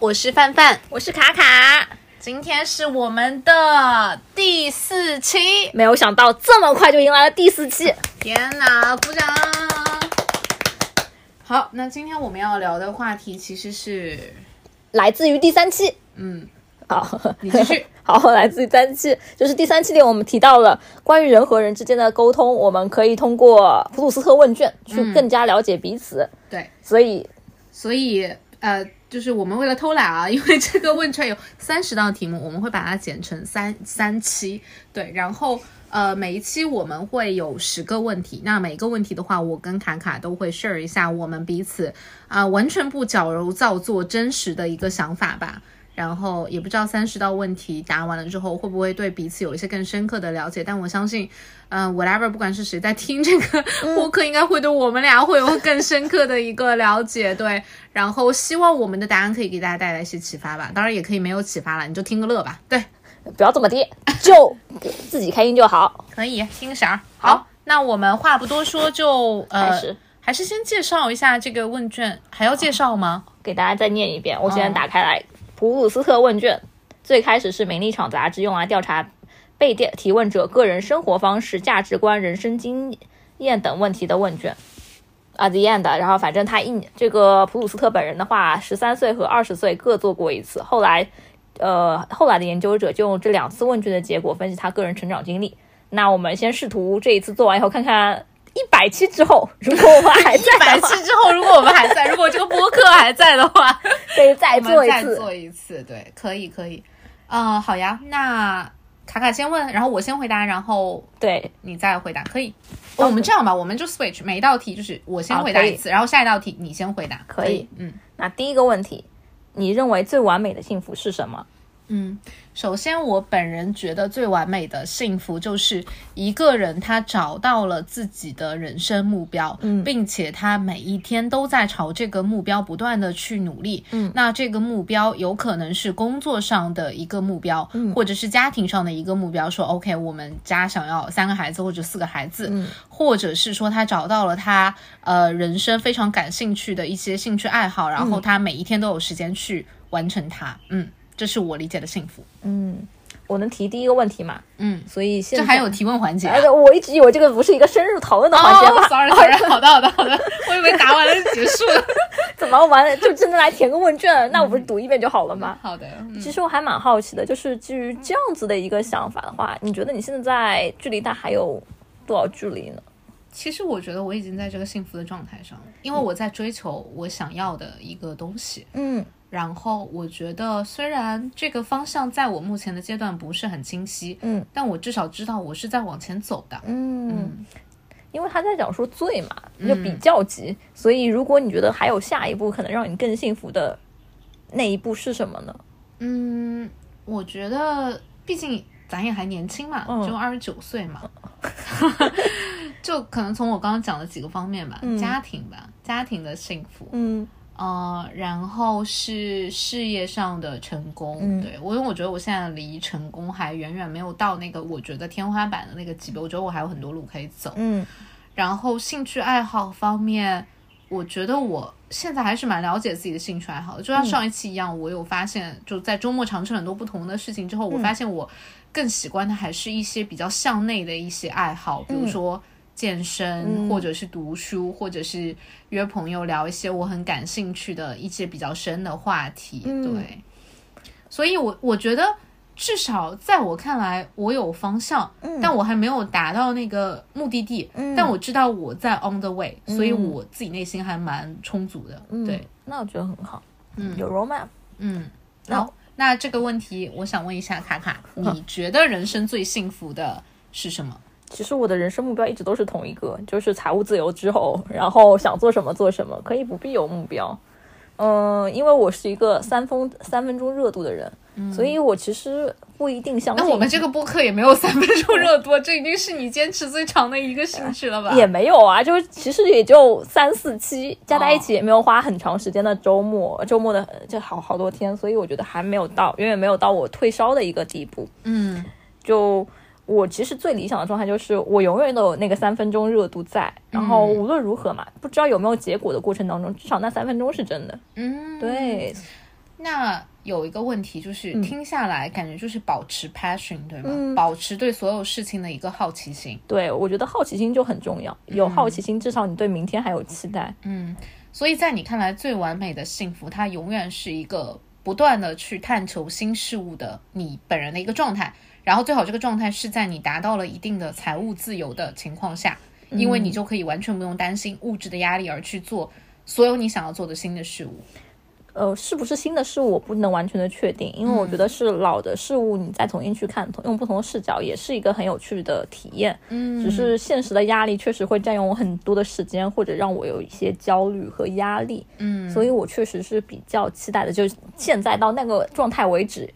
好，我是范范，我是卡卡。今天是我们的第四期，没有想到这么快就迎来了第四期，天哪，鼓掌！好，那今天我们要聊的话题其实是来自于第三期。嗯，好，你继续。好，来自于第三期，就是第三期里我们提到了关于人和人之间的沟通，我们可以通过普鲁斯特问卷去更加了解彼此。对，所以，所以，呃。就是我们为了偷懒啊，因为这个问卷有三十道题目，我们会把它剪成三三期，对，然后呃每一期我们会有十个问题，那每个问题的话，我跟卡卡都会 share 一下我们彼此啊完全不矫揉造作、真实的一个想法吧。然后也不知道三十道问题答完了之后会不会对彼此有一些更深刻的了解，但我相信，嗯，whatever，不管是谁在听这个播客，应该会对我们俩会有更深刻的一个了解。对，然后希望我们的答案可以给大家带来一些启发吧。当然也可以没有启发了，你就听个乐吧。对，不要这么低，就自己开心就好。可以听个响。好，那我们话不多说，就呃，还是先介绍一下这个问卷，还要介绍吗？给大家再念一遍，我现在打开来。普鲁斯特问卷最开始是《名利场》杂志用来调查被电提问者个人生活方式、价值观、人生经验等问题的问卷。啊，the end。然后反正他一这个普鲁斯特本人的话，十三岁和二十岁各做过一次。后来，呃，后来的研究者就用这两次问卷的结果分析他个人成长经历。那我们先试图这一次做完以后看看。一百期之后，如果我们还在，一百期之后，如果我们还在，如果这个播客还在的话，可以再做一次，再做一次，对，可以，可以，嗯，好呀，那卡卡先问，然后我先回答，然后对你再回答，可以。我们这样吧，我们就 switch，每一道题就是我先回答一次，然后下一道题你先回答，可以。嗯，那第一个问题，你认为最完美的幸福是什么？嗯。首先，我本人觉得最完美的幸福就是一个人他找到了自己的人生目标，嗯，并且他每一天都在朝这个目标不断的去努力，嗯，那这个目标有可能是工作上的一个目标，嗯，或者是家庭上的一个目标，说 OK，我们家想要三个孩子或者四个孩子，嗯，或者是说他找到了他呃人生非常感兴趣的一些兴趣爱好，然后他每一天都有时间去完成它，嗯。这是我理解的幸福。嗯，我能提第一个问题吗？嗯，所以现这还有提问环节。我一直以为这个不是一个深入讨论的环节吗？Sorry，Sorry，好的，好的，好的。我以为答完了就结束了。怎么完了？就真的来填个问卷？那我不是读一遍就好了吗？好的。其实我还蛮好奇的，就是基于这样子的一个想法的话，你觉得你现在距离它还有多少距离呢？其实我觉得我已经在这个幸福的状态上了，因为我在追求我想要的一个东西。嗯。然后我觉得，虽然这个方向在我目前的阶段不是很清晰，嗯，但我至少知道我是在往前走的，嗯，因为他在讲说最嘛，就比较级，所以如果你觉得还有下一步可能让你更幸福的那一步是什么呢？嗯，我觉得毕竟咱也还年轻嘛，就二十九岁嘛，就可能从我刚刚讲的几个方面吧，家庭吧，家庭的幸福，嗯。呃，然后是事业上的成功，对我，因为我觉得我现在离成功还远远没有到那个我觉得天花板的那个级别，我觉得我还有很多路可以走。嗯，然后兴趣爱好方面，我觉得我现在还是蛮了解自己的兴趣爱好的，就像上一期一样，我有发现，就在周末尝试很多不同的事情之后，我发现我更喜欢的还是一些比较向内的一些爱好，比如说。健身，或者是读书，或者是约朋友聊一些我很感兴趣的一些比较深的话题。对，所以，我我觉得至少在我看来，我有方向，但我还没有达到那个目的地。但我知道我在 on the way，所以我自己内心还蛮充足的。对，那我觉得很好。嗯，有 roadmap。嗯，好，那这个问题，我想问一下卡卡，你觉得人生最幸福的是什么？其实我的人生目标一直都是同一个，就是财务自由之后，然后想做什么做什么，可以不必有目标。嗯，因为我是一个三分三分钟热度的人，所以我其实不一定相信。那我们这个播客也没有三分钟热度，这已经是你坚持最长的一个兴趣了吧？也没有啊，就其实也就三四期，加在一起也没有花很长时间的周末，周末的就好好多天，所以我觉得还没有到，远远没有到我退烧的一个地步。嗯，就。我其实最理想的状态就是我永远都有那个三分钟热度在，然后无论如何嘛，不知道有没有结果的过程当中，至少那三分钟是真的。嗯，对。那有一个问题就是，嗯听下来感觉就是保持 passion，对吗？嗯保持对所有事情的一个好奇心。对，我觉得好奇心就很重要，有好奇心，至少你对明天还有期待。嗯，所以在你看来，最完美的幸福，它永远是一个不断的去探求新事物的你本人的一个状态。然后最好这个状态是在你达到了一定的财务自由的情况下，因为你就可以完全不用担心物质的压力而去做所有你想要做的新的事物。呃，是不是新的事物我不能完全的确定，因为我觉得是老的事物，你再重新去看，用不同的视角，也是一个很有趣的体验。嗯只是现实的压力确实会占用我很多的时间，或者让我有一些焦虑和压力。嗯，所以我确实是比较期待的，就是现在到那个状态为止，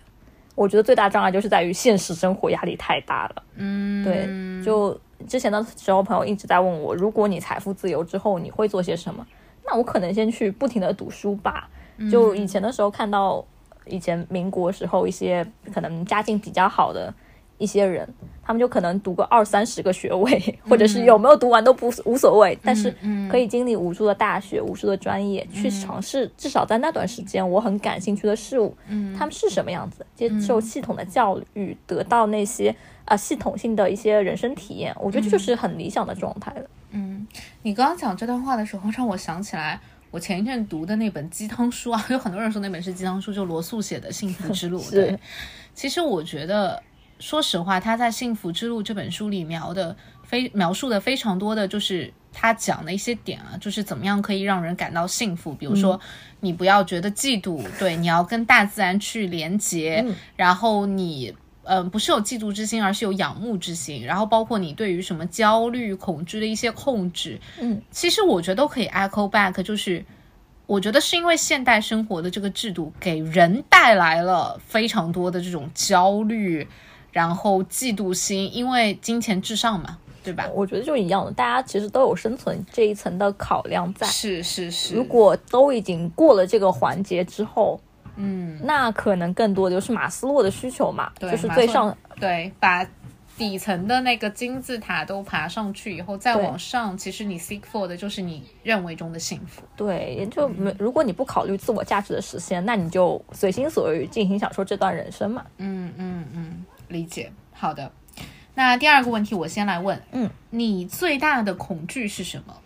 我觉得最大障碍就是在于现实生活压力太大了。嗯，对，就之前的时候，朋友一直在问我，如果你财富自由之后，你会做些什么？那我可能先去不停的读书吧。就以前的时候看到，以前民国时候一些可能家境比较好的一些人，他们就可能读个二三十个学位，或者是有没有读完都不无所谓，但是可以经历无数的大学、无数的专业，去尝试至少在那段时间我很感兴趣的事物，他们是什么样子，接受系统的教育，得到那些啊、系统性的一些人生体验，我觉得这就是很理想的状态了。嗯。你刚刚讲这段话的时候，让我想起来我前一阵读的那本鸡汤书啊，有很多人说那本是鸡汤书，就罗素写的《幸福之路》。对，其实我觉得，说实话，他在《幸福之路》这本书里描的非描述的非常多的就是他讲的一些点啊，就是怎么样可以让人感到幸福。比如说，你不要觉得嫉妒，对，你要跟大自然去连接，然后你。嗯，不是有嫉妒之心，而是有仰慕之心。然后包括你对于什么焦虑、恐惧的一些控制，嗯，其实我觉得都可以 echo back，就是我觉得是因为现代生活的这个制度给人带来了非常多的这种焦虑，然后嫉妒心，因为金钱至上嘛，对吧？我觉得就一样的，大家其实都有生存这一层的考量在。是是是，如果都已经过了这个环节之后，嗯，那可能更多的就是马斯洛的需求嘛，对就是最上对把。底层的那个金字塔都爬上去以后，再往上，其实你 seek for 的就是你认为中的幸福。对，也就没如果你不考虑自我价值的实现，那你就随心所欲进行享受这段人生嘛。嗯嗯嗯，理解。好的，那第二个问题我先来问，嗯，你最大的恐惧是什么？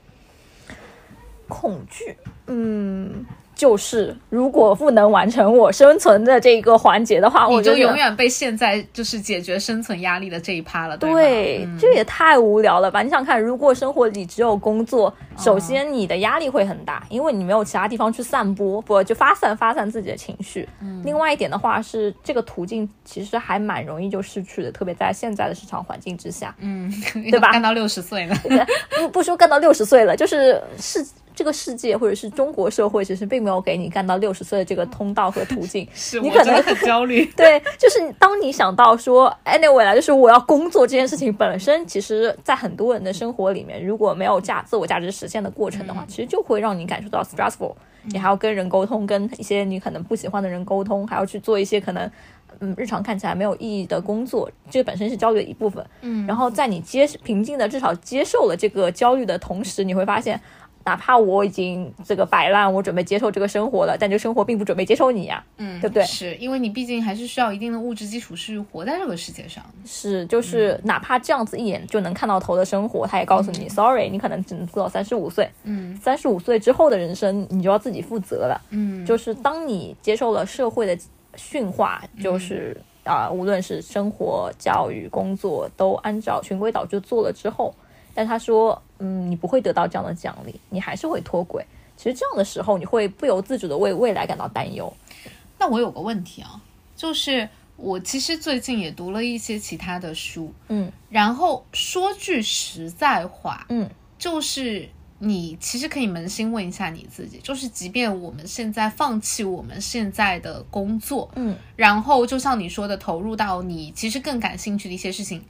恐惧，嗯，就是如果不能完成我生存的这个环节的话，我就永远被现在就是解决生存压力的这一趴了，对？对，嗯这也太无聊了吧！你想看，如果生活里只有工作，首先你的压力会很大，因为你没有其他地方去散播，不就发散发散自己的情绪。嗯另外一点的话是，这个途径其实还蛮容易就失去的，特别在现在的市场环境之下。嗯，对吧 干到六十岁呢？不不说干到六十岁了，就是世这个世界或者是中国社会，其实并没有给你干到六十岁的这个通道和途径。是你可能很焦虑。对，就是当你想到说，anyway 啦，就是我要工作这件事情本身，其实在很多人的生活里面，如果没有价自我价值实现的过程的话，其实就会让你感受到 stressful。你还要跟人沟通，跟一些你可能不喜欢的人沟通，还要去做一些可能。嗯，日常看起来没有意义的工作，这本身是焦虑的一部分。嗯，然后在你接平静的至少接受了这个焦虑的同时，你会发现，哪怕我已经这个摆烂，我准备接受这个生活了，但这个生活并不准备接受你呀、嗯，对不对是因为你毕竟还是需要一定的物质基础是活在这个世界上。是，就是哪怕这样子一眼就能看到头的生活，他也告诉你、s o r r y 你可能只能做到三十五岁。嗯三十五岁之后的人生，你就要自己负责了。嗯，就是当你接受了社会的驯化，就是啊、无论是生活、教育、工作，都按照循规蹈矩做了之后，但他说，嗯，你不会得到这样的奖励，你还是会脱轨。其实这样的时候，你会不由自主的为未来感到担忧。那我有个问题啊，就是我其实最近也读了一些其他的书，嗯然后说句实在话，嗯就是你其实可以扪心问一下你自己，就是即便我们现在放弃我们现在的工作，嗯然后就像你说的，投入到你其实更感兴趣的一些事情，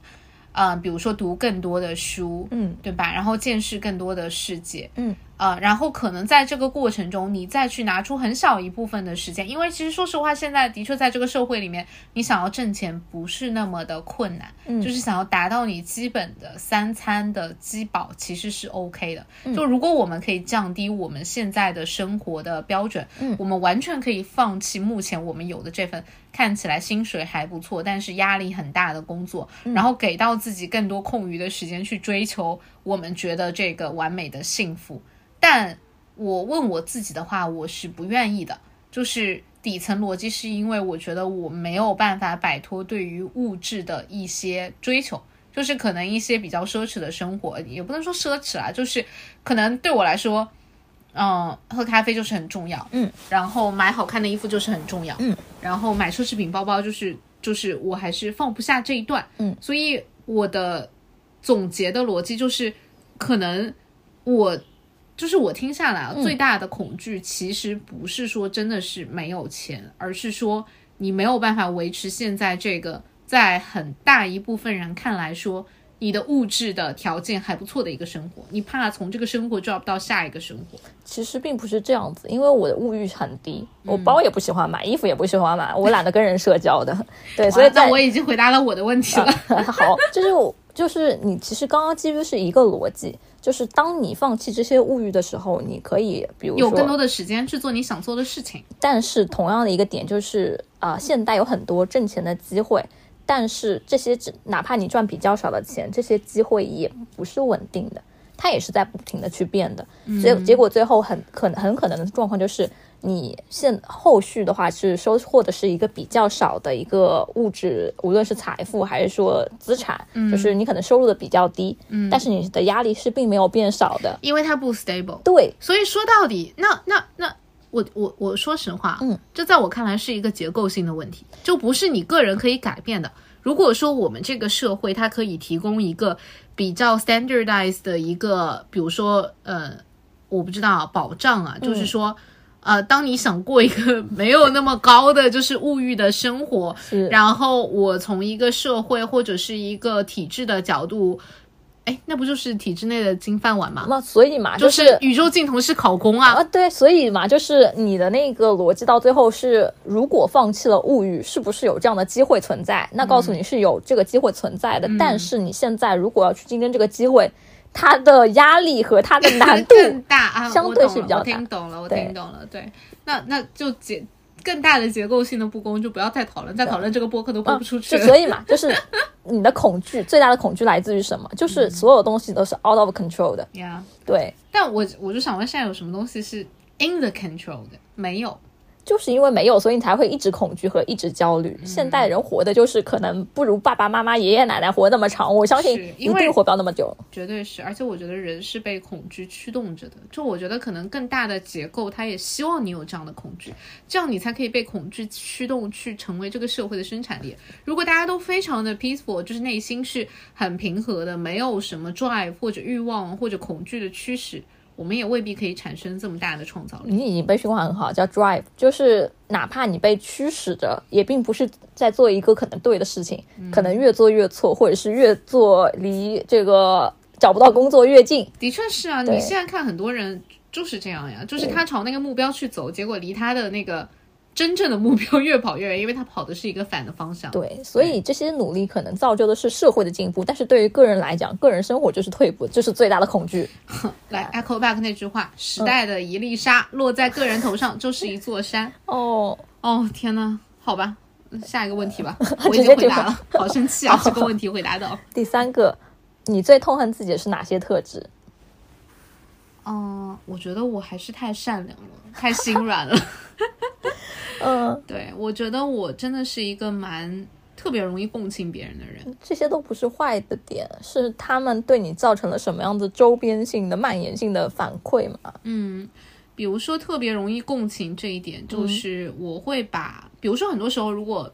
呃，比如说读更多的书，嗯对吧？然后见识更多的世界，嗯，呃，然后可能在这个过程中，你再去拿出很小一部分的时间，因为其实说实话，现在的确在这个社会里面，你想要挣钱不是那么的困难，嗯就是想要达到你基本的三餐的饥饱，其实是 OK 的。就如果我们可以降低我们现在的生活的标准，嗯我们完全可以放弃目前我们有的这份看起来薪水还不错，但是压力很大的工作，然后给到自己更多空余的时间去追求我们觉得这个完美的幸福。但我问我自己的话，我是不愿意的。就是底层逻辑，是因为我觉得我没有办法摆脱对于物质的一些追求，就是可能一些比较奢侈的生活，也不能说奢侈啦，就是可能对我来说，嗯，喝咖啡就是很重要，嗯，然后买好看的衣服就是很重要，嗯，然后买奢侈品包包就是就是我还是放不下这一段，嗯，所以我的总结的逻辑就是，可能我就是我听下来啊，最大的恐惧其实不是说真的是没有钱，而是说你没有办法维持现在这个在很大一部分人看来说。你的物质的条件还不错的一个生活，你怕从这个生活 drop 到下一个生活，其实并不是这样子，因为我的物欲很低，我包也不喜欢买，衣服也不喜欢买，我懒得跟人社交的。对，所以那我已经回答了我的问题了。好，就是我就是你，其实刚刚基于是一个逻辑，就是当你放弃这些物欲的时候，你可以比如说有更多的时间去做你想做的事情。但是同样的一个点就是啊、现代有很多挣钱的机会，但是这些只哪怕你赚比较少的钱，这些机会也不是稳定的，它也是在不停的去变的。所以结果最后很可能很可能的状况就是。你现后续的话是收获的是一个比较少的一个物质，无论是财富还是说资产，就是你可能收入的比较低，嗯，但是你的压力是并没有变少的，因为它不 stable。对，所以说到底，那那那，我我我说实话，嗯，这在我看来是一个结构性的问题，就不是你个人可以改变的。如果说我们这个社会它可以提供一个比较 standardized 的一个，比如说呃，我不知道保障啊，就是说。呃，当你想过一个没有那么高的就是物欲的生活，然后我从一个社会或者是一个体制的角度，哎，那不就是体制内的金饭碗吗？那所以嘛，就是是宇宙尽头是考公啊！啊，对，所以嘛，就是你的那个逻辑到最后是，如果放弃了物欲，是不是有这样的机会存在？那告诉你是有这个机会存在的，嗯但是你现在如果要去竞争这个机会，它的压力和它的难度 更大啊，相对是比较大听懂了，我听懂了。对，那那就结更大的结构性的不公就不要再讨论，再讨论这个播客都播不出去嗯。就所以嘛，就是你的恐惧最大的恐惧来自于什么？就是所有东西都是 out of control 的。呀对，但我我就想问，现在有什么东西是 in the control 的？没有。就是因为没有，所以你才会一直恐惧和一直焦虑。嗯现代人活的就是可能不如爸爸妈妈、爷爷奶奶活那么长，我相信一定活不了那么久。绝对是，而且我觉得人是被恐惧驱动着的。就我觉得可能更大的结构，它也希望你有这样的恐惧，这样你才可以被恐惧驱动去成为这个社会的生产力。如果大家都非常的 peaceful，就是内心是很平和的，没有什么 drive 或者欲望或者恐惧的驱使，我们也未必可以产生这么大的创造力。你已经被驯化很好，叫 drive，就是哪怕你被驱使着，也并不是在做一个可能对的事情，嗯可能越做越错，或者是越做离这个找不到工作越近。的确是啊，你现在看很多人就是这样呀，就是他朝那个目标去走，结果离他的那个真正的目标越跑越远，因为他跑的是一个反的方向。对，所以这些努力可能造就的是社会的进步，但是对于个人来讲，个人生活就是退步，这是最大的恐惧。来 echo back 那句话：时代的一粒沙、落在个人头上就是一座山。哦，哦天呐，好吧，下一个问题吧，我已经回答了，好 生气啊！这个问题回答的。第三个，你最痛恨自己的是哪些特质？嗯，我觉得我还是太善良了，太心软了。嗯，对，我觉得我真的是一个蛮特别容易共情别人的人。这些都不是坏的点，是他们对你造成了什么样子周边性的、蔓延性的反馈嘛？嗯，比如说特别容易共情这一点，就是我会把，比如说很多时候如果，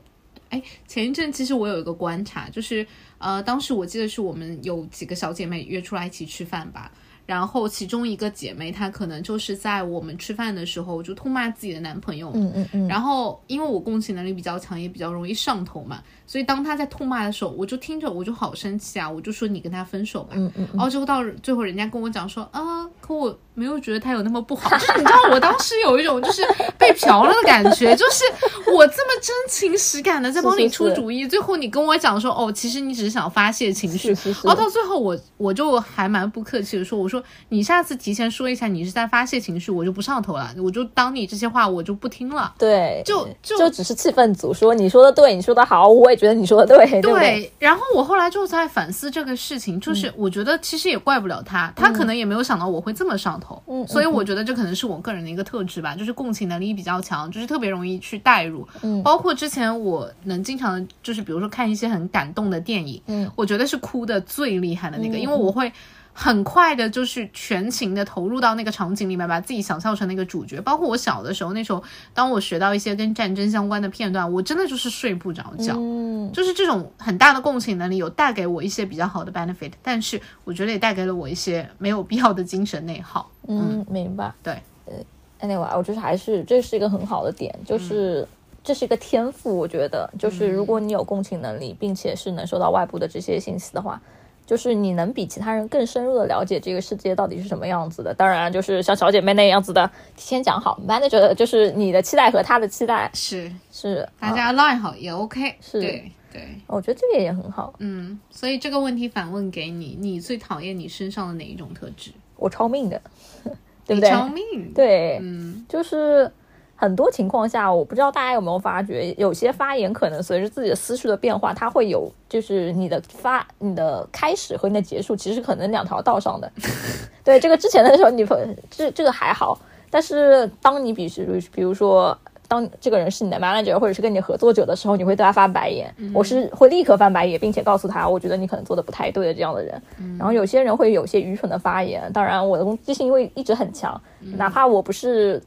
哎，前一阵其实我有一个观察，就是呃，当时我记得是我们有几个小姐妹约出来一起吃饭吧。然后其中一个姐妹她可能就是在我们吃饭的时候就痛骂自己的男朋友，嗯嗯嗯，然后因为我共情能力比较强，也比较容易上头嘛，所以当她在痛骂的时候，我就听着我就好生气啊，我就说你跟他分手吧，嗯嗯然后结果到最后人家跟我讲说啊，可我没有觉得他有那么不好，就 是你知道我当时有一种就是被嫖了的感觉，就是我这么真情实感的在帮你出主意，最后你跟我讲说哦，其实你只是想发泄情绪，然后到最后我我就还蛮不客气的说，我说你下次提前说一下你是在发泄情绪，我就不上头了，我就当你这些话我就不听了。对，就就就只是气氛组说你说的对，你说的好，我也觉得你说的对，对？然后我后来就在反思这个事情，就是我觉得其实也怪不了他，他可能也没有想到我会这么上头，嗯所以我觉得这可能是我个人的一个特质吧，就是共情能力比较强，就是特别容易去代入。嗯包括之前我能经常就是比如说看一些很感动的电影，嗯，我觉得是哭的最厉害的那个，因为我会。很快的，就是全情的投入到那个场景里面，把自己想象成那个主角。包括我小的时候，那时候当我学到一些跟战争相关的片段，我真的就是睡不着觉。嗯，就是这种很大的共情能力，有带给我一些比较好的 benefit，但是我觉得也带给了我一些没有必要的精神内耗。嗯，明白。对，呃，anyway，我觉得还是这是一个很好的点，就是。这是一个天赋，我觉得，就是如果你有共情能力，并且是能收到外部的这些信息的话，就是你能比其他人更深入的了解这个世界到底是什么样子的。当然，就是像小姐妹那样子的，提前讲好，manager 就是你的期待和他的期待是是大家 align 好也 OK，是对对，我觉得这个也很好。嗯，所以这个问题反问给你，你最讨厌你身上的哪一种特质？我超命的，对不对？超命，对，嗯，就是很多情况下，我不知道大家有没有发觉，有些发言可能随着自己的思绪的变化，它会有就是你的发、你的开始和你的结束，其实可能两条道上的。对，这个之前的时候，你这这个还好，但是当你比如比如说。当这个人是你的 manager 或者是跟你合作者的时候，你会对他翻白眼。我是会立刻翻白眼，并且告诉他，我觉得你可能做的不太对的这样的人。然后有些人会有些愚蠢的发言，当然我的攻击性因为一直很强，哪怕我不是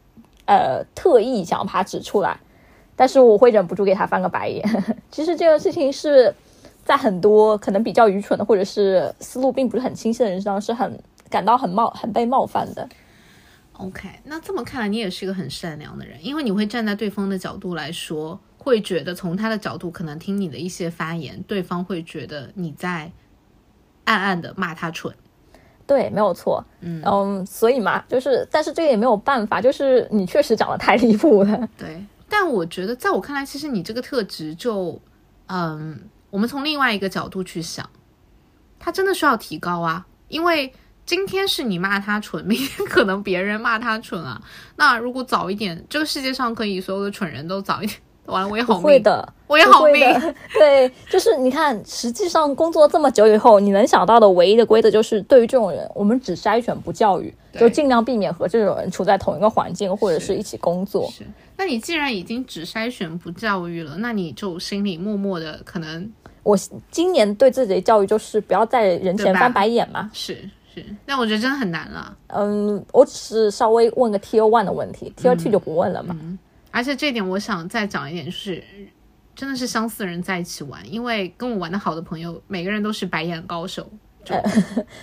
呃特意想要把它指出来，但是我会忍不住给他翻个白眼。其实这个事情是在很多可能比较愚蠢的或者是思路并不是很清晰的人身上是很感到很冒很被冒犯的。OK，那这么看来，你也是一个很善良的人，因为你会站在对方的角度来说，会觉得从他的角度，可能听你的一些发言，对方会觉得你在暗暗的骂他蠢。对，没有错。嗯嗯，所以嘛，就是，但是这个也没有办法，就是你确实长得太离谱了。对，但我觉得，在我看来，其实你这个特质就，嗯，我们从另外一个角度去想，他真的需要提高啊，因为。今天是你骂他蠢，明天可能别人骂他蠢啊。那如果早一点，这个世界上可以所有的蠢人都早一点，完了我也好命，会的，我也好命。对，就是你看，实际上工作这么久以后，你能想到的唯一的规则就是，对于这种人，我们只筛选不教育，就尽量避免和这种人处在同一个环境或者是一起工作。是，那你既然已经只筛选不教育了，那你就心里默默的可能，我今年对自己的教育就是不要在人前翻白眼嘛。是。但我觉得真的很难了。嗯，我只是稍微问个 Tier One 的问题、嗯、，Tier Two 就不问了嘛。嗯、而且这点我想再讲一点，就是真的是相似的人在一起玩，因为跟我玩的好的朋友，每个人都是白眼高手。呃、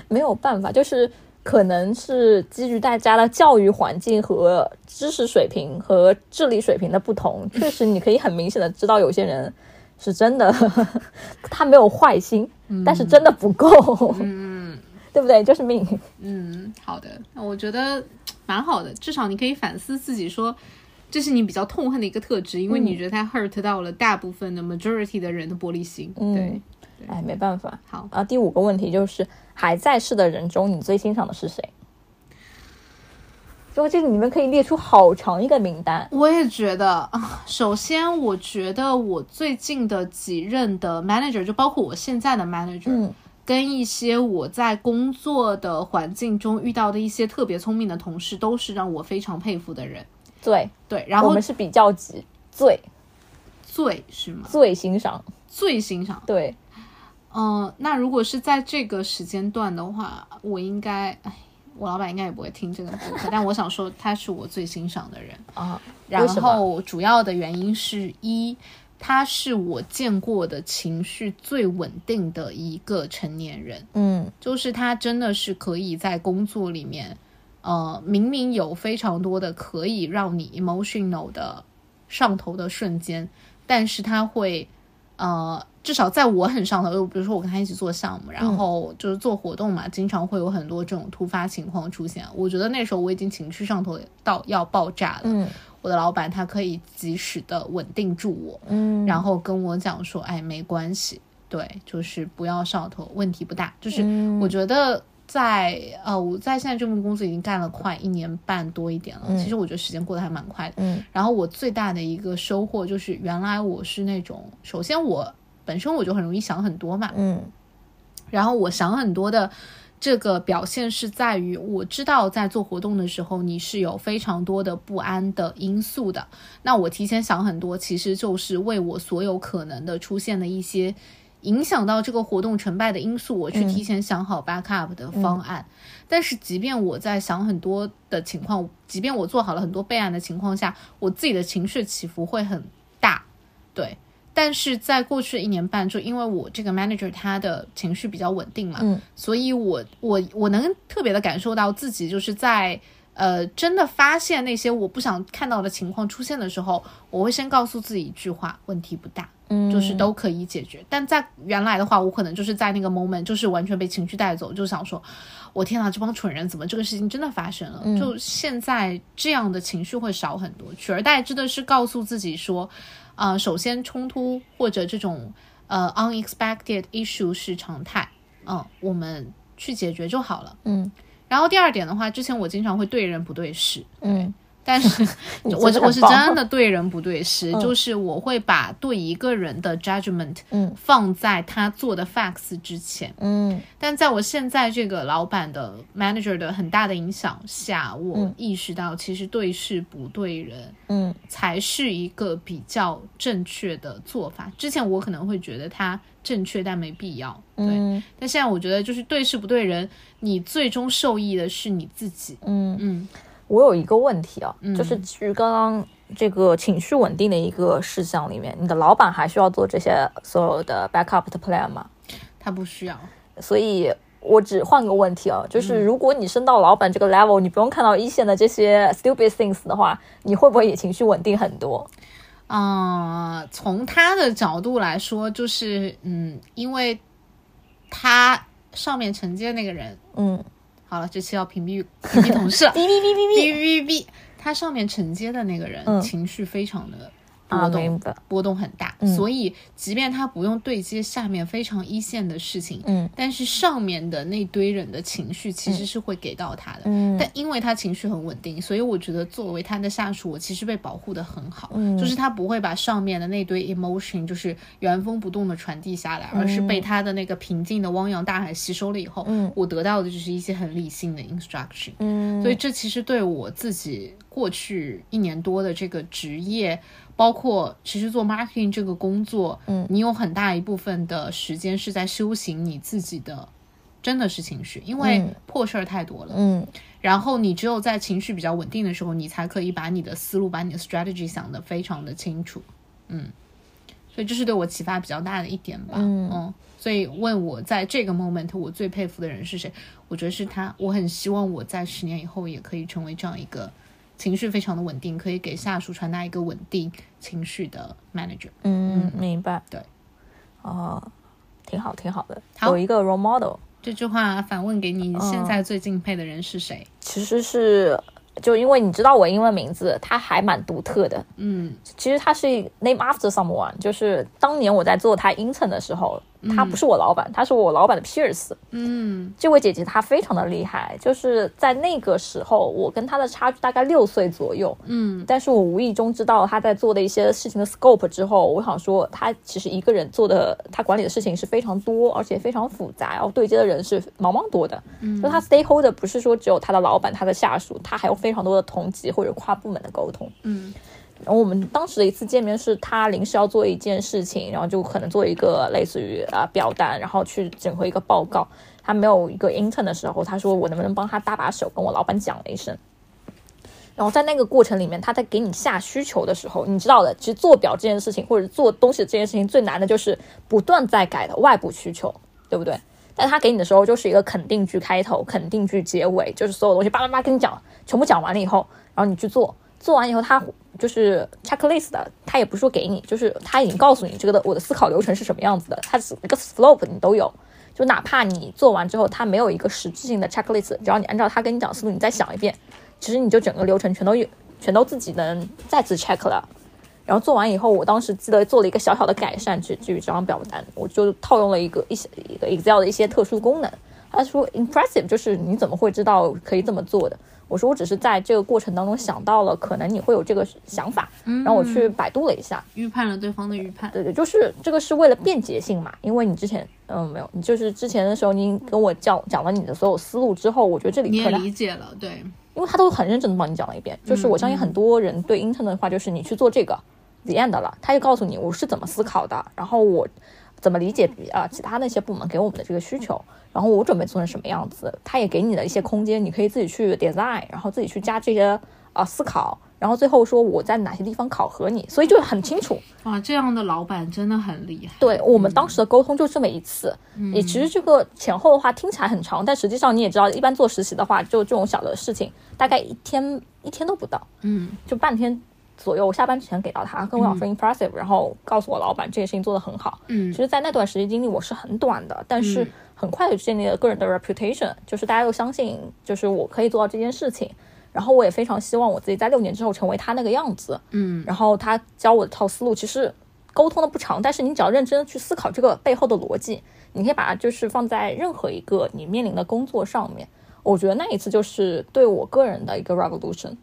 没有办法，就是可能是基于大家的教育环境和知识水平和智力水平的不同，确实你可以很明显的知道有些人是真的 他没有坏心，嗯、但是真的不够。嗯。对不对？就是命。嗯，好的，我觉得蛮好的，至少你可以反思自己说，这是你比较痛恨的一个特质，因为你觉得它 hurt 到了大部分的 majority 的人的玻璃心。嗯、对，哎，没办法。好啊，第五个问题就是还在世的人中，你最欣赏的是谁？就这个，你们可以列出好长一个名单。我也觉得，首先，我觉得我最近的几任的 manager，就包括我现在的 manager，嗯。跟一些我在工作的环境中遇到的一些特别聪明的同事，都是让我非常佩服的人。对对，然后我们是比较级最最是吗？最欣赏，最欣赏。对，嗯、呃，那如果是在这个时间段的话，我应该，哎，我老板应该也不会听这个播客，但我想说，他是我最欣赏的人 啊。然后主要的原因是一。他是我见过的情绪最稳定的一个成年人。嗯就是他真的是可以在工作里面，呃，明明有非常多的可以让你 emotional 的上头的瞬间，但是他会，呃，至少在我很上头，比如说我跟他一起做项目，然后就是做活动嘛，经常会有很多这种突发情况出现。我觉得那时候我已经情绪上头到要爆炸了，嗯我的老板他可以及时的稳定住我，嗯，然后跟我讲说，哎，没关系，对，就是不要上头，问题不大。就是嗯我觉得在呃，我在现在这份工作已经干了快一年半多一点了，嗯其实我觉得时间过得还蛮快的。嗯然后我最大的一个收获就是，原来我是那种，首先我本身我就很容易想很多嘛，嗯然后我想很多的这个表现是在于，我知道在做活动的时候你是有非常多的不安的因素的。那我提前想很多，其实就是为我所有可能的出现的一些影响到这个活动成败的因素，我去提前想好 backup 的方案。但是，即便我在想很多的情况，即便我做好了很多备案的情况下，我自己的情绪起伏会很大，对。但是在过去的一年半，就因为我这个 manager 他的情绪比较稳定嘛，嗯所以我我我能特别的感受到自己就是在呃真的发现那些我不想看到的情况出现的时候，我会先告诉自己一句话：问题不大，嗯，就是都可以解决。但在原来的话，我可能就是在那个 moment 就是完全被情绪带走，就想说，我天哪，这帮蠢人怎么这个事情真的发生了？嗯就现在这样的情绪会少很多，取而代之的是告诉自己说，呃，首先冲突或者这种呃 unexpected issue 是常态，嗯、我们去解决就好了。嗯然后第二点的话，之前我经常会对人不对事，嗯但是 你我我是真的对人不对事，嗯就是我会把对一个人的 judgment 嗯放在他做的 facts 之前。嗯但在我现在这个老板的 manager 的很大的影响下，我嗯意识到其实对事不对人嗯才是一个比较正确的做法。之前我可能会觉得他正确，但没必要。对，嗯但现在我觉得就是对事不对人，你最终受益的是你自己。嗯，嗯我有一个问题啊，嗯就是基于刚刚这个情绪稳定的一个事项里面，你的老板还需要做这些所有的 backup 的 plan 吗？他不需要。所以我只换个问题啊，嗯就是如果你升到老板这个 level，你不用看到一线的这些 stupid things 的话，你会不会也情绪稳定很多？啊、从他的角度来说，就是嗯，因为他上面承接那个人，嗯，好了，这期要屏蔽屏蔽同事了，哔哔哔哔哔。哔哔哔，他上面承接的那个人、嗯。情绪非常的啊，波动，明白，波动很大，嗯。所以即便他不用对接下面非常一线的事情，嗯。但是上面的那堆人的情绪其实是会给到他的。嗯。但因为他情绪很稳定，所以我觉得作为他的下属，我其实被保护的很好。嗯。就是他不会把上面的那堆 emotion 就是原封不动的传递下来，而是被他的那个平静的汪洋大海吸收了以后，嗯。我得到的就是一些很理性的 instruction。嗯，所以这其实对我自己过去一年多的这个职业，包括其实做 marketing 这个工作，嗯你有很大一部分的时间是在修行你自己的，真的是情绪，因为嗯破事儿太多了。嗯然后你只有在情绪比较稳定的时候，你才可以把你的思路、把你的 strategy 想得非常的清楚。嗯，所以这是对我启发比较大的一点吧。嗯所以问我在这个 moment 我最佩服的人是谁？我觉得是他。我很希望我在十年以后也可以成为这样一个情绪非常的稳定，可以给下属传达一个稳定情绪的 manager。嗯，明白，对，哦，挺好，挺好的，好。有一个 role model，这句话反问给你：嗯现在最敬佩的人是谁？其实是就因为你知道我英文名字，它还蛮独特的。嗯。其实它是 name after someone，就是当年我在做他 intern 的时候，他不是我老板，他是我老板的 peers。嗯这位姐姐她非常的厉害，就是在那个时候，我跟她的差距大概六岁左右，嗯但是我无意中知道她在做的一些事情的 scope 之后，我想说，她其实一个人做的，她管理的事情是非常多，而且非常复杂，然后对接的人是茫茫多的。嗯，就她 stakeholder 不是说只有她的老板、她的下属，她还有非常多的同级或者跨部门的沟通。嗯然后我们当时的一次见面是他临时要做一件事情，然后就可能做一个类似于啊、呃表单，然后去整合一个报告。他没有一个 intern 的时候，他说我能不能帮他搭把手，跟我老板讲了一声。然后在那个过程里面，他在给你下需求的时候，你知道的，其实做表这件事情或者做东西这件事情最难的就是不断在改的外部需求，对不对？但他给你的时候就是一个肯定句开头，肯定句结尾，就是所有东西叭叭叭跟你讲，全部讲完了以后，然后你去做，做完以后他就是 checklist 的，他也不是说给你，就是他已经告诉你这个的我的思考流程是什么样子的，它是一个 slope 你都有。就哪怕你做完之后，他没有一个实质性的 checklist，只要你按照他跟你讲思路，你再想一遍，其实你就整个流程全都有，全都自己能再次 check 了。然后做完以后，我当时记得做了一个小小的改善，去至于这张表单，我就套用了一个一些一个 Excel 的一些特殊功能。他说 impressive，就是你怎么会知道可以这么做的？我说我只是在这个过程当中想到了，可能你会有这个想法，然后我去百度了一下，预判了对方的预判。对对，就是这个是为了便捷性嘛，因为你之前嗯没有，你就是之前的时候你跟我讲讲了你的所有思路之后，我觉得这里你也理解了，对，因为他都很认真的帮你讲了一遍，就是我相信很多人对 intern 的话，就是你去做这个 the end 了，他就告诉你我是怎么思考的，然后我怎么理解啊其他那些部门给我们的这个需求。然后我准备做成什么样子，他也给你的一些空间，你可以自己去 design，然后自己去加这些啊思考，然后最后说我在哪些地方考核你，所以就很清楚。啊，这样的老板真的很厉害。对我们当时的沟通就这么一次，也其实这个前后的话听起来很长，但实际上你也知道，一般做实习的话，就这种小的事情，大概一天一天都不到，嗯，就半天。左右，我下班之前给到他，跟我讲说 impressive，然后告诉我老板这件事情做得很好。嗯，其实，在那段时间经历我是很短的，但是很快就建立了个人的 reputation，就是大家又相信，就是我可以做到这件事情。然后我也非常希望我自己在六年之后成为他那个样子。嗯，然后他教我的套思路，其实沟通的不长，但是你只要认真去思考这个背后的逻辑，你可以把它就是放在任何一个你面临的工作上面。我觉得那一次就是对我个人的一个 revolution。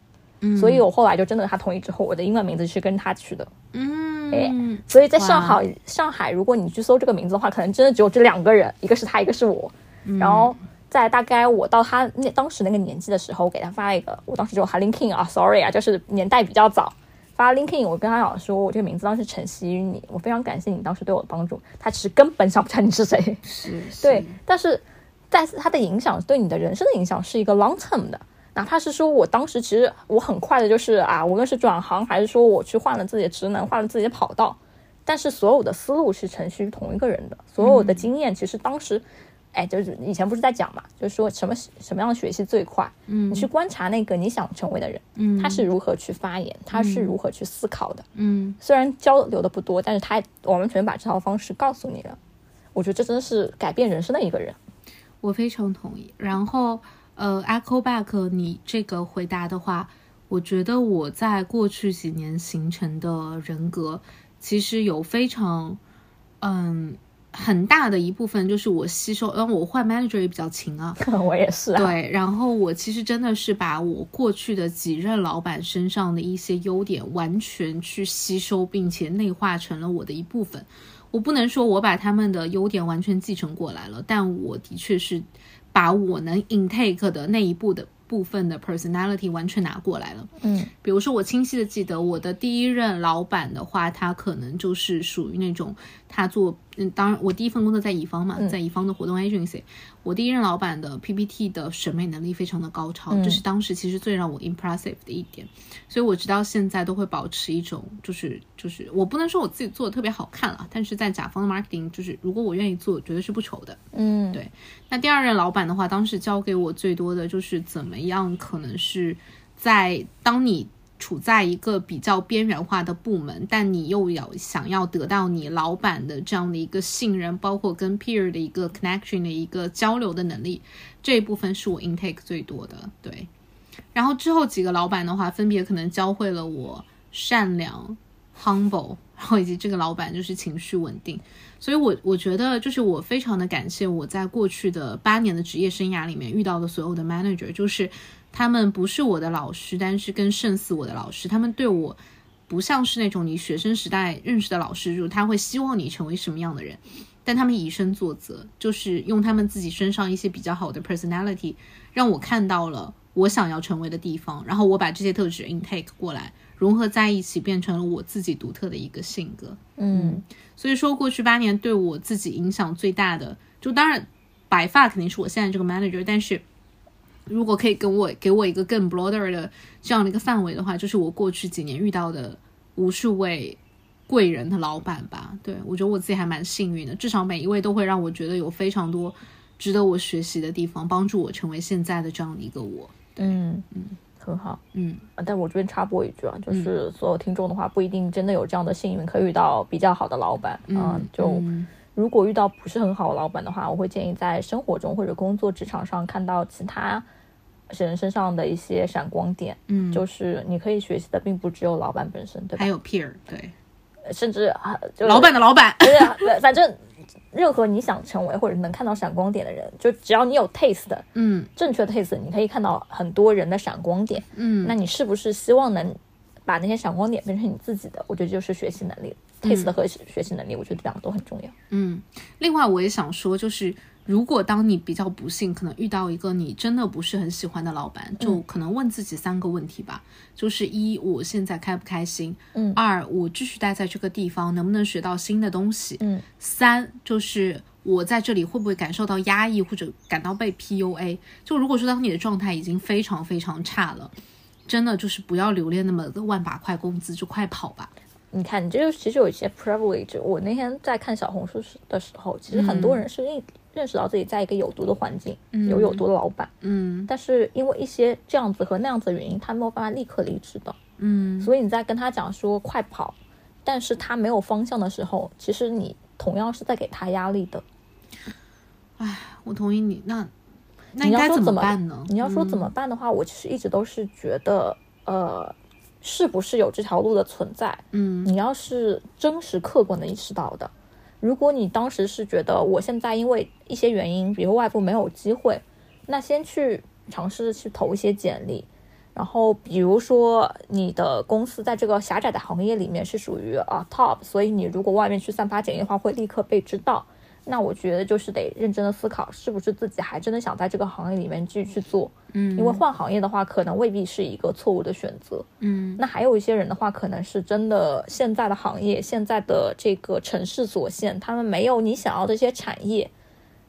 所以，我后来就真的他同意之后，我的英文名字是跟他取的。嗯，哎，所以在上海，上海，如果你去搜这个名字的话，可能真的只有这两个人，一个是他，一个是我。然后在大概我到他那当时那个年纪的时候，我给他发了一个，我当时就哈 LinkedIn 啊，Sorry 啊，就是年代比较早，发 LinkedIn，我跟他讲说，我这个名字当时承袭于你，我非常感谢你当时对我的帮助。他其实根本想不起来你是谁，是，对，但是但是他的影响对你的人生的影响是一个 long term 的。哪怕是说我当时其实我很快的，就是啊，无论是转行还是说我去换了自己的职能，换了自己的跑道，但是所有的思路是承袭于同一个人的，所有的经验其实当时，哎，就是以前不是在讲嘛，就是说什么什么样的学习最快，嗯，你去观察那个你想成为的人，嗯，他是如何去发言，他是如何去思考的，嗯，虽然交流的不多，但是他完全把这套方式告诉你了，我觉得这真的是改变人生的一个人，我非常同意，然后。呃，echo back 你这个回答的话，我觉得我在过去几年形成的人格，其实有非常，嗯，很大的一部分就是我吸收，因为我换 manager 也比较勤啊，我也是啊，对，然后我其实真的是把我过去的几任老板身上的一些优点完全去吸收，并且内化成了我的一部分。我不能说我把他们的优点完全继承过来了，但我的确是。把我能 intake 的那一步的部分的 personality 完全拿过来了。嗯，比如说我清晰的记得我的第一任老板的话，他可能就是属于那种他做，嗯，当然我第一份工作在乙方嘛，在乙方的活动 agency。我第一任老板的 PPT 的审美能力非常的高超，这是当时其实最让我 impressive 的一点，所以我直到现在都会保持一种，就是就是我不能说我自己做的特别好看了，但是在甲方的 marketing，就是如果我愿意做，绝对是不愁的。嗯，对。那第二任老板的话，当时教给我最多的就是怎么样，可能是在当你。处在一个比较边缘化的部门，但你又要想要得到你老板的这样的一个信任，包括跟 peer 的一个 connection 的一个交流的能力，这一部分是我 intake 最多的。对，然后之后几个老板的话，分别可能教会了我善良、humble，然后以及这个老板就是情绪稳定。所以，我我觉得就是我非常的感谢我在过去的八年的职业生涯里面遇到的所有的 manager，就是。他们不是我的老师，但是更胜似我的老师。他们对我不像是那种你学生时代认识的老师，就他会希望你成为什么样的人，但他们以身作则，就是用他们自己身上一些比较好的 personality，让我看到了我想要成为的地方，然后我把这些特质 intake 过来，融合在一起，变成了我自己独特的一个性格。嗯，所以说过去八年对我自己影响最大的，就当然白发肯定是我现在这个 manager，但是。如果可以跟我给我一个更 broader 的这样的一个范围的话，就是我过去几年遇到的无数位贵人的老板吧。对我觉得我自己还蛮幸运的，至少每一位都会让我觉得有非常多值得我学习的地方，帮助我成为现在的这样的一个我。嗯嗯，很好。嗯，啊但我这边插播一句啊，就是所有听众的话，不一定真的有这样的幸运，可以遇到比较好的老板啊、就嗯如果遇到不是很好的老板的话，我会建议在生活中或者工作职场上看到其他人身上的一些闪光点。嗯，就是你可以学习的，并不只有老板本身，对吧还？有 peer 对甚至啊，就是老板的老板。对啊，对反正任何你想成为或者能看到闪光点的人，就只要你有 taste 的嗯正确的 taste，你可以看到很多人的闪光点。嗯，那你是不是希望能把那些闪光点变成你自己的？我觉得就是学习能力、t a s t e 和学习能力，我觉得这两个都很重要。嗯，另外我也想说，就是如果当你比较不幸，可能遇到一个你真的不是很喜欢的老板，就可能问自己三个问题吧，就是一，我现在开不开心？嗯二，我继续待在这个地方能不能学到新的东西？嗯三，就是我在这里会不会感受到压抑或者感到被 PUA？就如果说当你的状态已经非常非常差了。真的就是不要留恋那么万把块工资，就快跑吧。你看，你这就其实有一些 privilege。我那天在看小红书的时候，其实很多人是认认识到自己在一个有毒的环境，有有毒的老板，嗯但是因为一些这样子和那样子的原因，他没有办法立刻离职的。嗯所以你在跟他讲说快跑，但是他没有方向的时候，其实你同样是在给他压力的。我同意你。那那你要说怎么办呢？你要说怎么办的话，我其实一直都是觉得，呃，是不是有这条路的存在？嗯你要是真实客观的意识到的，如果你当时是觉得我现在因为一些原因，比如外部没有机会，那先去尝试去投一些简历。然后，比如说你的公司在这个狭窄的行业里面是属于啊 top，所以你如果外面去散发简历的话，会立刻被知道。那我觉得就是得认真的思考，是不是自己还真的想在这个行业里面继续去做。嗯，因为换行业的话，可能未必是一个错误的选择。嗯那还有一些人的话，可能是真的现在的行业、现在的这个城市所限，他们没有你想要的一些产业，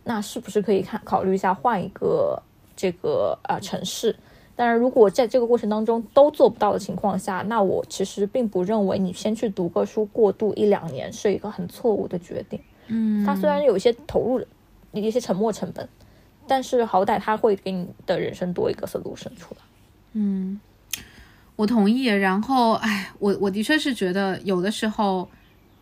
那是不是可以看考虑一下换一个这个呃城市？当然，如果在这个过程当中都做不到的情况下，那我其实并不认为你先去读个书过渡一两年是一个很错误的决定。嗯，他虽然有一些投入一些沉没成本，但是好歹他会给你的人生多一个 solution 出来。嗯，我同意。然后，哎，我我的确是觉得有的时候，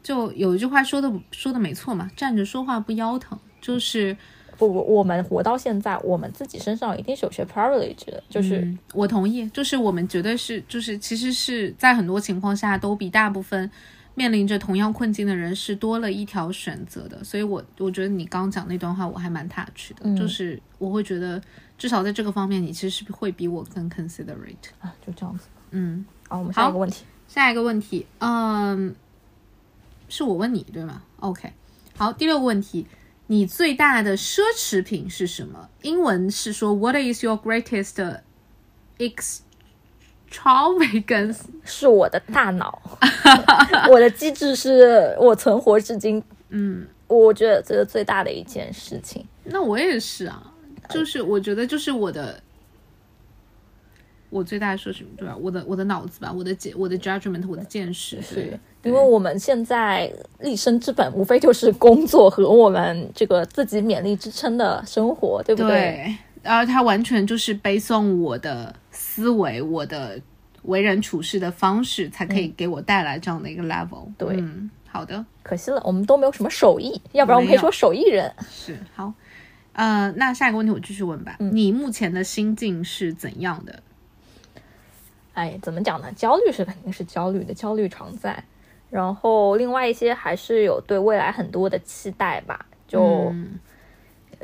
就有一句话说的说的没错嘛，站着说话不腰疼，就是不不，我们活到现在，我们自己身上一定是有些 privilege 的，就是、嗯我同意，就是我们绝对是，就是其实是在很多情况下都比大部分面临着同样困境的人是多了一条选择的。所以我我觉得你刚讲那段话我还蛮 touch 的，嗯就是我会觉得至少在这个方面你其实是会比我更 considerate。啊，就这样子。嗯，好，我们下一个问题。下一个问题，嗯，是我问你对吗？OK，好，第六个问题，你最大的奢侈品是什么？英文是说 What is your greatest extravagance？是我的大脑，我的机制是我存活至今。嗯，我觉得这是最大的一件事情。那我也是啊，就是我觉得就是我的。我最大的说什么对吧？我的我的脑子吧，我的见我的 judgment，我的见识，对是因为我们现在立身之本，无非就是工作和我们这个自己勉力支撑的生活，对不对？对，然后它完全就是背诵我的思维，我的为人处事的方式，才可以给我带来这样的一个 level。对嗯，好的，可惜了，我们都没有什么手艺，要不然我们可以说手艺人。是好。呃，那下一个问题我继续问吧。嗯你目前的心境是怎样的？哎，怎么讲呢？焦虑是肯定是焦虑的，焦虑常在。然后另外一些还是有对未来很多的期待吧，就、嗯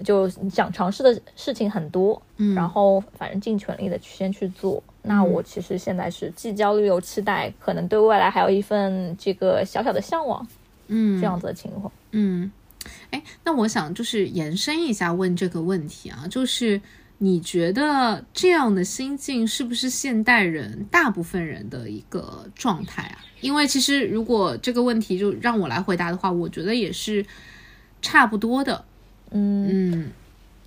就想尝试的事情很多，嗯然后反正尽全力的去先去做。那我其实现在是既焦虑又期待，可能对未来还有一份这个小小的向往，嗯这样子的情况。嗯，哎，那我想就是延伸一下问这个问题啊，就是你觉得这样的心境是不是现代人大部分人的一个状态啊？因为其实如果这个问题就让我来回答的话，我觉得也是差不多的。嗯，嗯。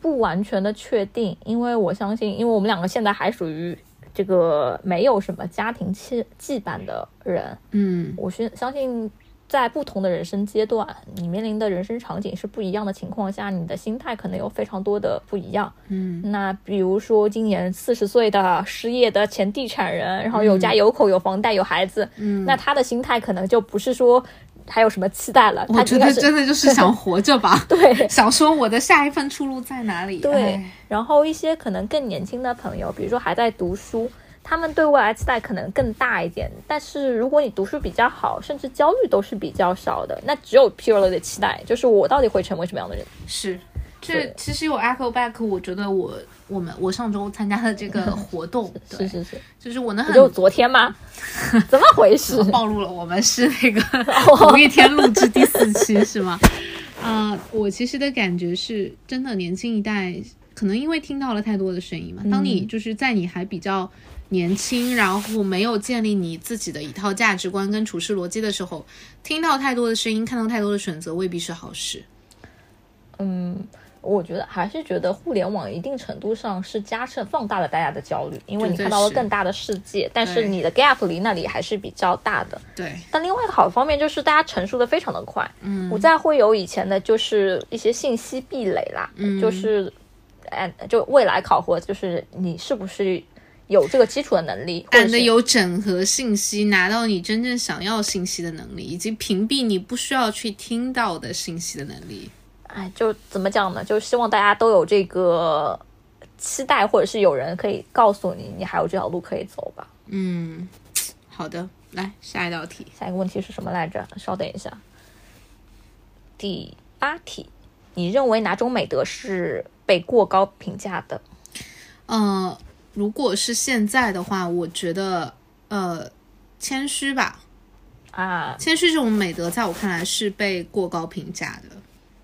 不完全的确定，因为我相信，因为我们两个现在还属于这个没有什么家庭羁羁绊的人，嗯。我是相信，在不同的人生阶段，你面临的人生场景是不一样的情况下，你的心态可能有非常多的不一样。嗯。那比如说，今年四十岁的失业的前地产人，然后有家有口、有房贷、有孩子，嗯，那他的心态可能就不是说还有什么期待了，我觉他应该是得真的就是 想活着吧，对 想说我的下一份出路在哪里？对哎。然后一些可能更年轻的朋友，比如说还在读书。他们对未来期待可能更大一点，但是如果你读书比较好，甚至焦虑都是比较少的，那只有 purely 的期待，就是我到底会成为什么样的人。是，这其实有 echo back，我觉得我我们我上周参加的这个 活动，对，是是是，就是我能很不就昨天吗？怎么回事？暴露了我们是那个 五月天录制第四期是吗？啊、我其实的感觉是真的，年轻一代可能因为听到了太多的声音嘛，当你就是在你还比较。年轻，然后没有建立你自己的一套价值观跟处事逻辑的时候，听到太多的声音，看到太多的选择，未必是好事。嗯，我觉得还是觉得互联网一定程度上是加深放大了大家的焦虑，因为你看到了更大的世界，但是你的 gap 离那里还是比较大的。对，但另外一个好的方面就是大家成熟的非常的快，嗯不再会有以前的就是一些信息壁垒啦，嗯就是，哎，就未来考核就是你是不是有这个基础的能力，或者是懒得有整合信息，拿到你真正想要信息的能力，以及屏蔽你不需要去听到的信息的能力。哎，就怎么讲呢？就希望大家都有这个期待，或者是有人可以告诉你，你还有这条路可以走吧。嗯，好的，来下一道题。下一个问题是什么来着？稍等一下。第八题，你认为哪种美德是被过高评价的？呃，如果是现在的话，我觉得呃，谦虚吧，啊，谦虚这种美德，在我看来是被过高评价的。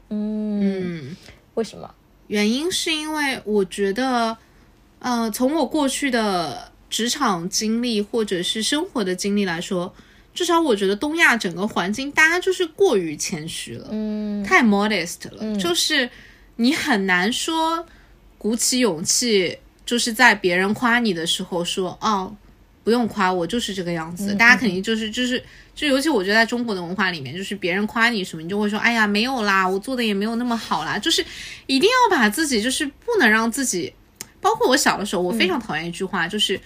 嗯，嗯，为什么？原因是因为我觉得，呃，从我过去的职场经历或者是生活的经历来说，至少我觉得东亚整个环境，大家就是过于谦虚了，嗯。太 modest 了，就是你很难说鼓起勇气，就是在别人夸你的时候说，哦，不用夸我，就是这个样子。大家肯定就是就是。就尤其我觉得在中国的文化里面，就是别人夸你什么，你就会说，哎呀，没有啦，我做的也没有那么好啦，就是一定要把自己，就是不能让自己，包括我小的时候，我非常讨厌一句话，就是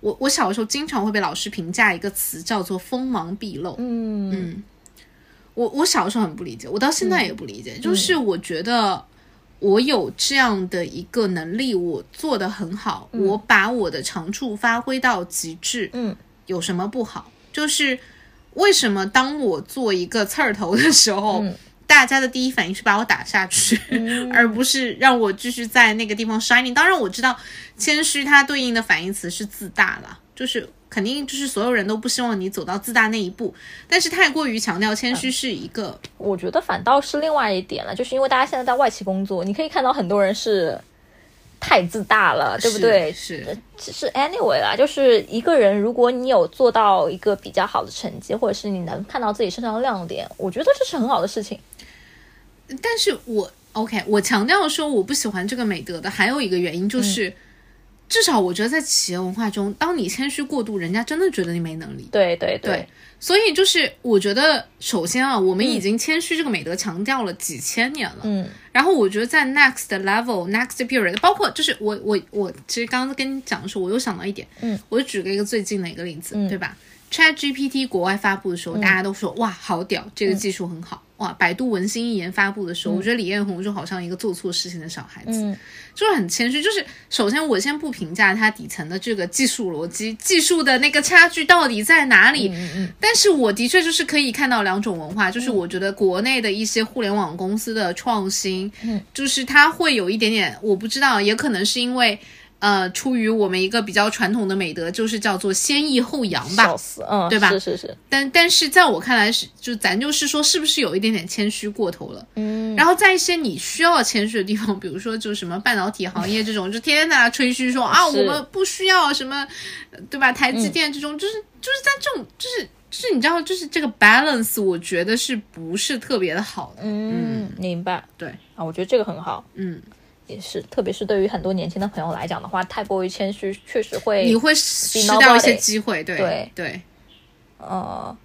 我我小的时候经常会被老师评价一个词叫做锋芒毕露，嗯。我我小的时候很不理解，我到现在也不理解。就是我觉得我有这样的一个能力，我做的很好，我把我的长处发挥到极致，嗯，有什么不好？就是为什么当我做一个刺儿头的时候，嗯大家的第一反应是把我打下去，而不是让我继续在那个地方 shining。当然，我知道谦虚它对应的反义词是自大啦，就是肯定就是所有人都不希望你走到自大那一步，但是太过于强调谦虚是一个，我觉得反倒是另外一点了，就是因为大家现在在外企工作，你可以看到很多人是太自大了，对不对？是，其实 anyway 啦，就是一个人，如果你有做到一个比较好的成绩，或者是你能看到自己身上的亮点，我觉得这是很好的事情。但是我 OK，我强调说我不喜欢这个美德的，还有一个原因就是。至少我觉得在企业文化中，当你谦虚过度，人家真的觉得你没能力。对对对，所以就是我觉得，首先啊，我们已经谦虚这个美德强调了几千年了。嗯然后我觉得在 next level、next period，包括就是我我我，其实刚刚跟你讲的时候，我又想到一点，嗯，我就举了一个最近的一个例子，嗯对吧？Chat GPT 国外发布的时候，大家都说哇好屌，这个技术很好。哇，百度文心一言发布的时候，我觉得李彦宏就好像一个做错事情的小孩子，嗯就是很谦虚。就是首先我先不评价它底层的这个技术逻辑，技术的那个差距到底在哪里，但是我的确就是可以看到两种文化，就是我觉得国内的一些互联网公司的创新，嗯，就是它会有一点点，我不知道，也可能是因为。呃，出于我们一个比较传统的美德，就是叫做先抑后扬吧笑。死，嗯，对吧是是是，但但是在我看来是，就咱就是说，是不是有一点点谦虚过头了？嗯，然后在一些你需要谦虚的地方，比如说就什么半导体行业这种，就天天在那吹嘘说啊，我们不需要什么，对吧？台积电这种，就是就是在这种，就是就是你知道，就是这个 balance，我觉得是不是特别的好的？嗯，明白。对，啊，我觉得这个很好。嗯，也是，特别是对于很多年轻的朋友来讲的话，太过于谦虚，确实会你会失掉一些机会。对对对，呃，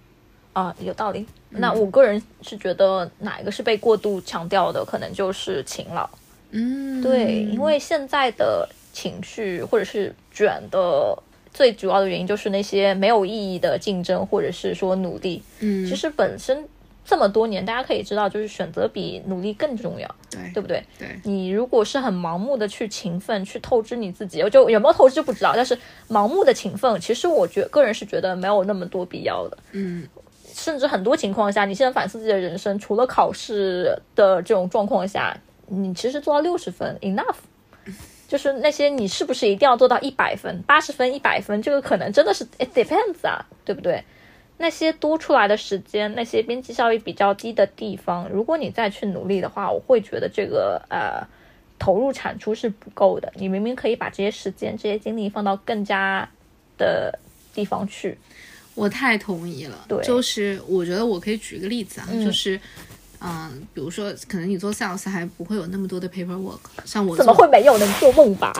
啊，有道理。那我个人是觉得哪一个是被过度强调的，可能就是勤劳。嗯，对，因为现在的情绪或者是卷的最主要的原因，就是那些没有意义的竞争，或者是说努力。嗯，其实本身。这么多年，大家可以知道，就是选择比努力更重要，对对不对？对，你如果是很盲目的去勤奋、去透支你自己，就有没有透支就不知道。但是盲目的勤奋，其实我觉个人是觉得没有那么多必要的。嗯，甚至很多情况下，你现在反思自己的人生，除了考试的这种状况下，你其实做到六十分 enough。就是那些你是不是一定要做到一百分、八十分、一百分，这个可能真的是 it depends 啊，对不对？那些多出来的时间，那些边际效益比较低的地方，如果你再去努力的话，我会觉得这个呃投入产出是不够的。你明明可以把这些时间、这些精力放到更加的地方去。我太同意了。对，就是我觉得我可以举个例子啊，就是嗯，比如说可能你做 sales 还不会有那么多的 paperwork，像我怎么会没有呢？做梦吧！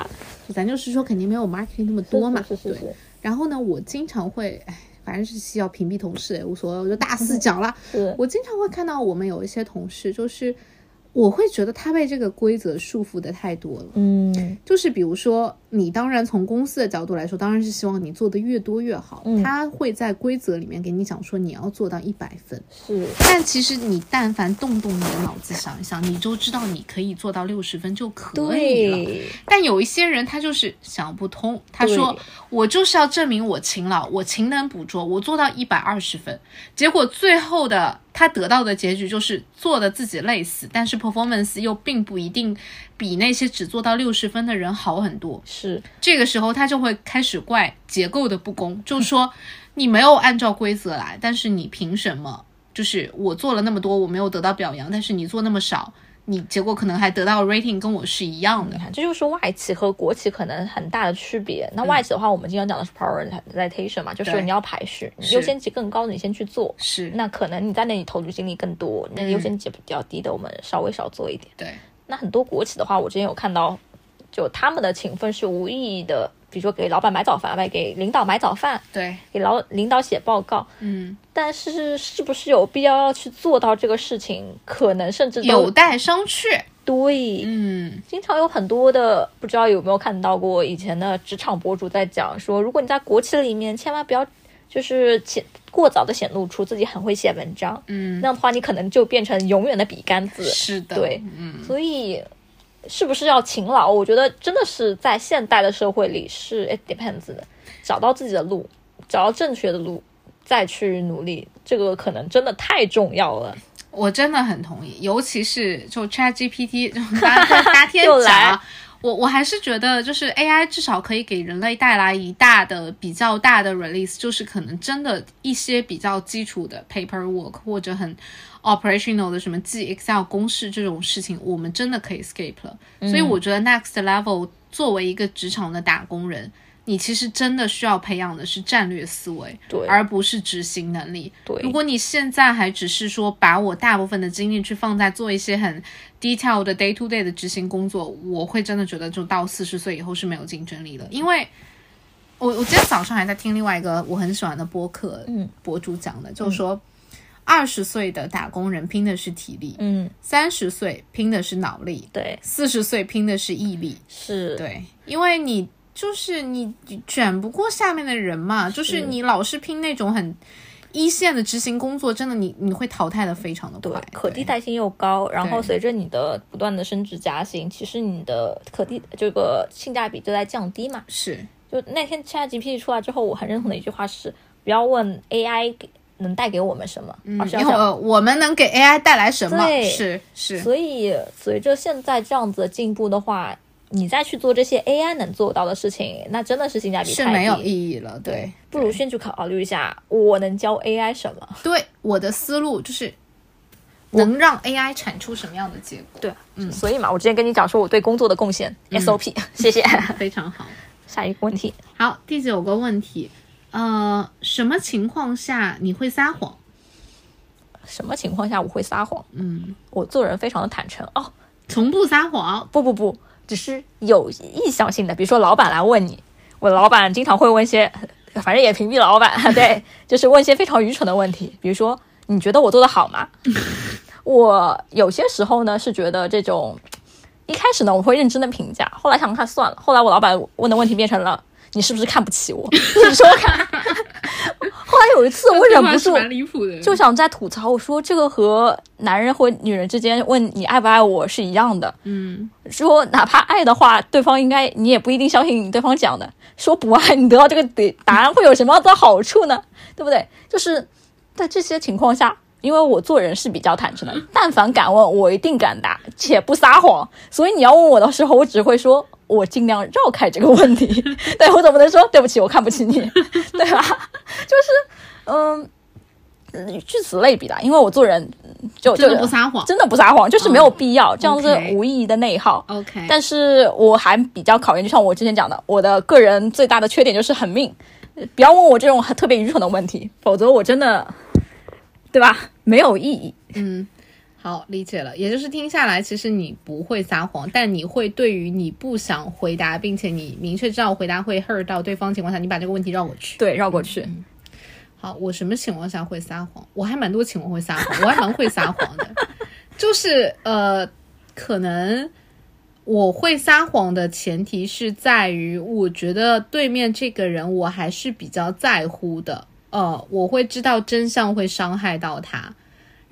咱就是说肯定没有 marketing 那么多嘛。是是是。然后呢，我经常会哎。反正是需要屏蔽同事也无所谓，我就大肆讲了。我经常会看到我们有一些同事，就是我会觉得他被这个规则束缚的太多了。嗯，就是比如说。你当然从公司的角度来说，当然是希望你做的越多越好。嗯，他会在规则里面给你讲说你要做到一百分。是，但其实你但凡动动你的脑子想一想，你就知道你可以做到六十分就可以了。但有一些人他就是想不通，他说我就是要证明我勤劳，我勤能补拙，我做到一百二十分。结果最后的他得到的结局就是做的自己累死，但是 performance 又并不一定。比那些只做到六十分的人好很多，是这个时候他就会开始怪结构的不公，就说你没有按照规则来，但是你凭什么？就是我做了那么多，我没有得到表扬，但是你做那么少，你结果可能还得到 rating 跟我是一样的。你看，这就是外企和国企可能很大的区别。那外企的话，我们经常讲的是 prioritization 嘛，就是你要排序，你优先级更高的你先去做。是，那可能你在那里投入精力更多，那优先级比较低的，我们稍微少做一点。对。那很多国企的话，我之前有看到，就他们的勤奋是无意义的，比如说给老板买早饭，买给领导买早饭，对，给老领导写报告，嗯，但是是不是有必要要去做到这个事情，可能甚至有待商榷。对，嗯，经常有很多的，不知道有没有看到过以前的职场博主在讲说，如果你在国企里面，千万不要就是显过早的显露出自己很会写文章，嗯，那样的话你可能就变成永远的笔杆子。是的，对，嗯，所以是不是要勤劳？我觉得真的是在现代的社会里是 it depends 的，找到自己的路，找到正确的路，再去努力，这个可能真的太重要了。我真的很同意，尤其是就 Chat GPT 大 大天讲。我我还是觉得，就是 AI 至少可以给人类带来一大的比较大的 release，就是可能真的一些比较基础的 paperwork 或者很 operational 的什么记 Excel 公式这种事情，我们真的可以 skip 了。所以我觉得 next level 作为一个职场的打工人。你其实真的需要培养的是战略思维，对，而不是执行能力。对，如果你现在还只是说把我大部分的精力去放在做一些很 detail 的 day to day 的执行工作，我会真的觉得就到四十岁以后是没有竞争力的。因为，我我今天早上还在听另外一个我很喜欢的播客，嗯，博主讲的，就是说二十岁的打工人拼的是体力，嗯，三十岁拼的是脑力，对，四十岁拼的是毅力，是对，因为你。就是你卷不过下面的人嘛，就是你老是拼那种很一线的执行工作，真的你你会淘汰的非常的快，可替代性又高。然后随着你的不断的升职加薪，其实你的可替这个性价比就在降低嘛。是，就那天 ChatGPT 出来之后，我很认同的一句话是：不要问 AI 能带给我们什么，而是要想我们能给 AI 带来什么。是是。所以随着现在这样子的进步的话。你再去做这些 AI 能做到的事情，那真的是性价比是没有意义了。对，不如先去考虑一下，我能教 AI 什么？对，我的思路就是能让 AI 产出什么样的结果？对，嗯，所以嘛，我之前跟你讲说我对工作的贡献 SOP，谢谢，非常好。下一个问题，好，第九个问题，呃，什么情况下你会撒谎？什么情况下我会撒谎？嗯，我做人非常的坦诚哦，从不撒谎。不不不。只是有意向性的，比如说老板来问你，我老板经常会问一些，反正也屏蔽了老板，对，就是问一些非常愚蠢的问题，比如说你觉得我做的好吗？我有些时候呢是觉得这种，一开始呢我会认真的评价，后来想看算了，后来我老板问的问题变成了你是不是看不起我？你 说看。后来有一次我忍不住，就想在吐槽，我说这个和男人或女人之间问你爱不爱我是一样的，嗯，说哪怕爱的话，对方应该你也不一定相信对方讲的，说不爱你得到这个答答案会有什么样的好处呢？对不对？就是在这些情况下。因为我做人是比较坦诚的，但凡敢问，我一定敢答，且不撒谎。所以你要问我的时候，我只会说，我尽量绕开这个问题。对我总不能说对不起，我看不起你，对吧？就是，嗯，据此类比的，因为我做人就真的不撒谎，真的不撒谎，就是没有必要这样子无意义的内耗。OK，但是我还比较考验，就像我之前讲的，我的个人最大的缺点就是很命，不要问我这种特别愚蠢的问题，否则我真的。对吧？没有意义。嗯，好，理解了。也就是听下来，其实你不会撒谎，但你会对于你不想回答，并且你明确知道回答会 hurt 到对方情况下，你把这个问题绕过去。对，绕过去。好，我什么情况下会撒谎？我还蛮多情况会撒谎，我还蛮会撒谎的。就是呃，可能我会撒谎的前提是在于，我觉得对面这个人我还是比较在乎的。呃，我会知道真相会伤害到他，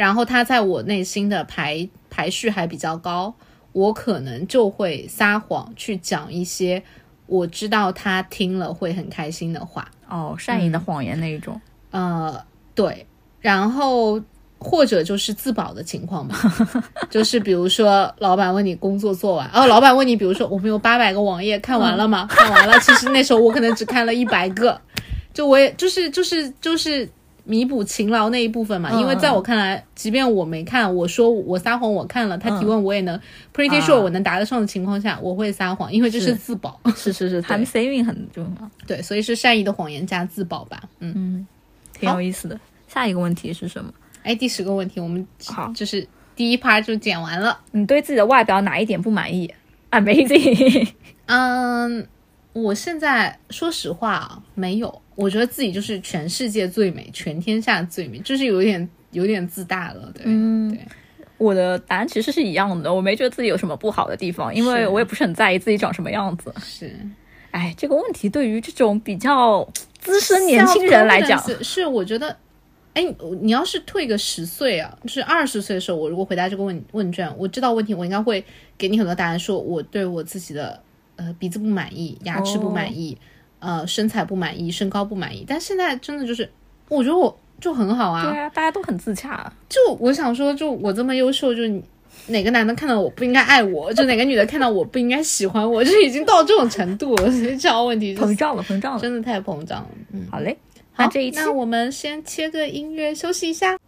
然后他在我内心的排排序还比较高，我可能就会撒谎去讲一些我知道他听了会很开心的话。哦，善意的谎言那一种。呃，对，然后或者就是自保的情况吧，就是比如说老板问你工作做完，哦，老板问你，比如说我们有八百个网页看完了吗？看完了，其实那时候我可能只看了一百个。就我也就是就是就是弥补勤劳那一部分嘛，因为在我看来，即便我没看，我说我撒谎我看了，他提问我也能 pretty sure 我能答得上的情况下，我会撒谎，因为这是自保。是是是，time saving 很重要。对，所以是善意的谎言加自保吧。嗯嗯，挺有意思的。下一个问题是什么？哎，第十个问题，我们好，就是第一 part 就剪完了。你对自己的外表哪一点不满意？Amazing。嗯。我现在说实话啊，没有，我觉得自己就是全世界最美，全天下最美，就是有点有点自大了，对，嗯，对。我的答案其实是一样的，我没觉得自己有什么不好的地方，因为我也不是很在意自己长什么样子。是，哎，这个问题对于这种比较资深年轻人来讲，是我觉得，哎，你要是退个十岁啊，就是二十岁的时候，我如果回答这个问问卷，我知道问题，我应该会给你很多答案，说我对我自己的。呃，鼻子不满意，牙齿不满意，呃，身材不满意，身高不满意。但现在真的就是，我觉得我就很好啊。对啊，大家都很自洽。就我想说，就我这么优秀，就哪个男的看到我不应该爱我，就哪个女的看到我不应该喜欢我，就已经到这种程度了。这样问题膨胀了，膨胀了，真的太膨胀了。嗯，好嘞，那这一期，那我们先切个音乐休息一下。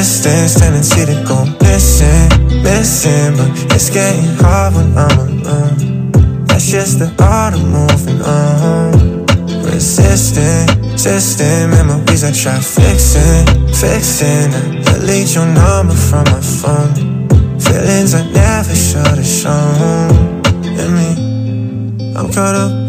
Distance, tendency to go missing, missing But it's getting hard when I'm alone That's just the art of moving on Resisting, resisting Memories I try fixing, fixing I delete your number from my phone. Feelings I never should've shown. In me, I'm caught up